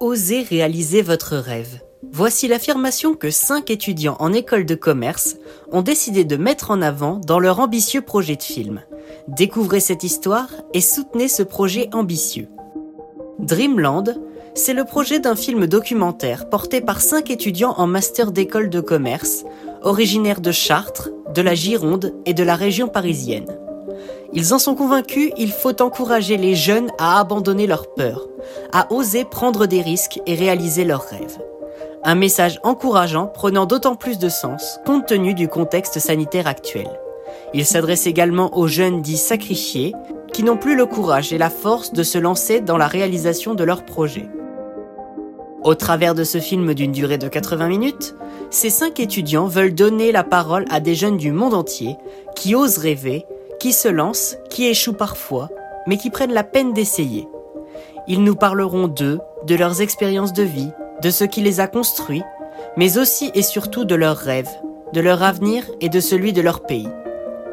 Osez réaliser votre rêve. Voici l'affirmation que cinq étudiants en école de commerce ont décidé de mettre en avant dans leur ambitieux projet de film. Découvrez cette histoire et soutenez ce projet ambitieux. Dreamland, c'est le projet d'un film documentaire porté par cinq étudiants en master d'école de commerce, originaires de Chartres, de la Gironde et de la région parisienne. Ils en sont convaincus, il faut encourager les jeunes à abandonner leur peur, à oser prendre des risques et réaliser leurs rêves. Un message encourageant prenant d'autant plus de sens compte tenu du contexte sanitaire actuel. Il s'adresse également aux jeunes dits sacrifiés qui n'ont plus le courage et la force de se lancer dans la réalisation de leurs projets. Au travers de ce film d'une durée de 80 minutes, ces cinq étudiants veulent donner la parole à des jeunes du monde entier qui osent rêver qui se lancent, qui échouent parfois, mais qui prennent la peine d'essayer. Ils nous parleront d'eux, de leurs expériences de vie, de ce qui les a construits, mais aussi et surtout de leurs rêves, de leur avenir et de celui de leur pays.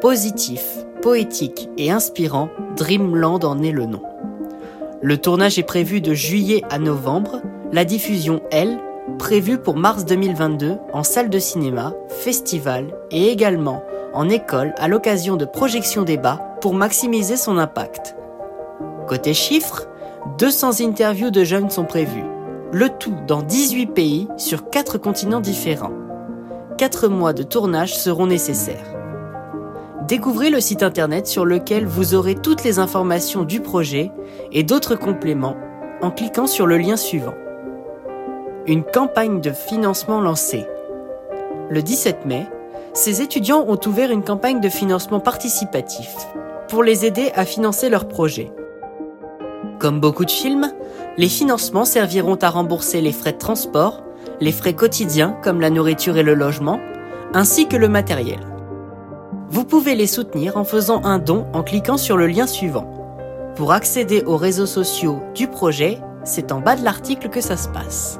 Positif, poétique et inspirant, Dreamland en est le nom. Le tournage est prévu de juillet à novembre, la diffusion, elle, prévue pour mars 2022 en salle de cinéma, festival et également en école à l'occasion de projections débat pour maximiser son impact. Côté chiffres, 200 interviews de jeunes sont prévues, le tout dans 18 pays sur 4 continents différents. 4 mois de tournage seront nécessaires. Découvrez le site internet sur lequel vous aurez toutes les informations du projet et d'autres compléments en cliquant sur le lien suivant. Une campagne de financement lancée. Le 17 mai, ces étudiants ont ouvert une campagne de financement participatif pour les aider à financer leurs projets. Comme beaucoup de films, les financements serviront à rembourser les frais de transport, les frais quotidiens comme la nourriture et le logement, ainsi que le matériel. Vous pouvez les soutenir en faisant un don en cliquant sur le lien suivant. Pour accéder aux réseaux sociaux du projet, c'est en bas de l'article que ça se passe.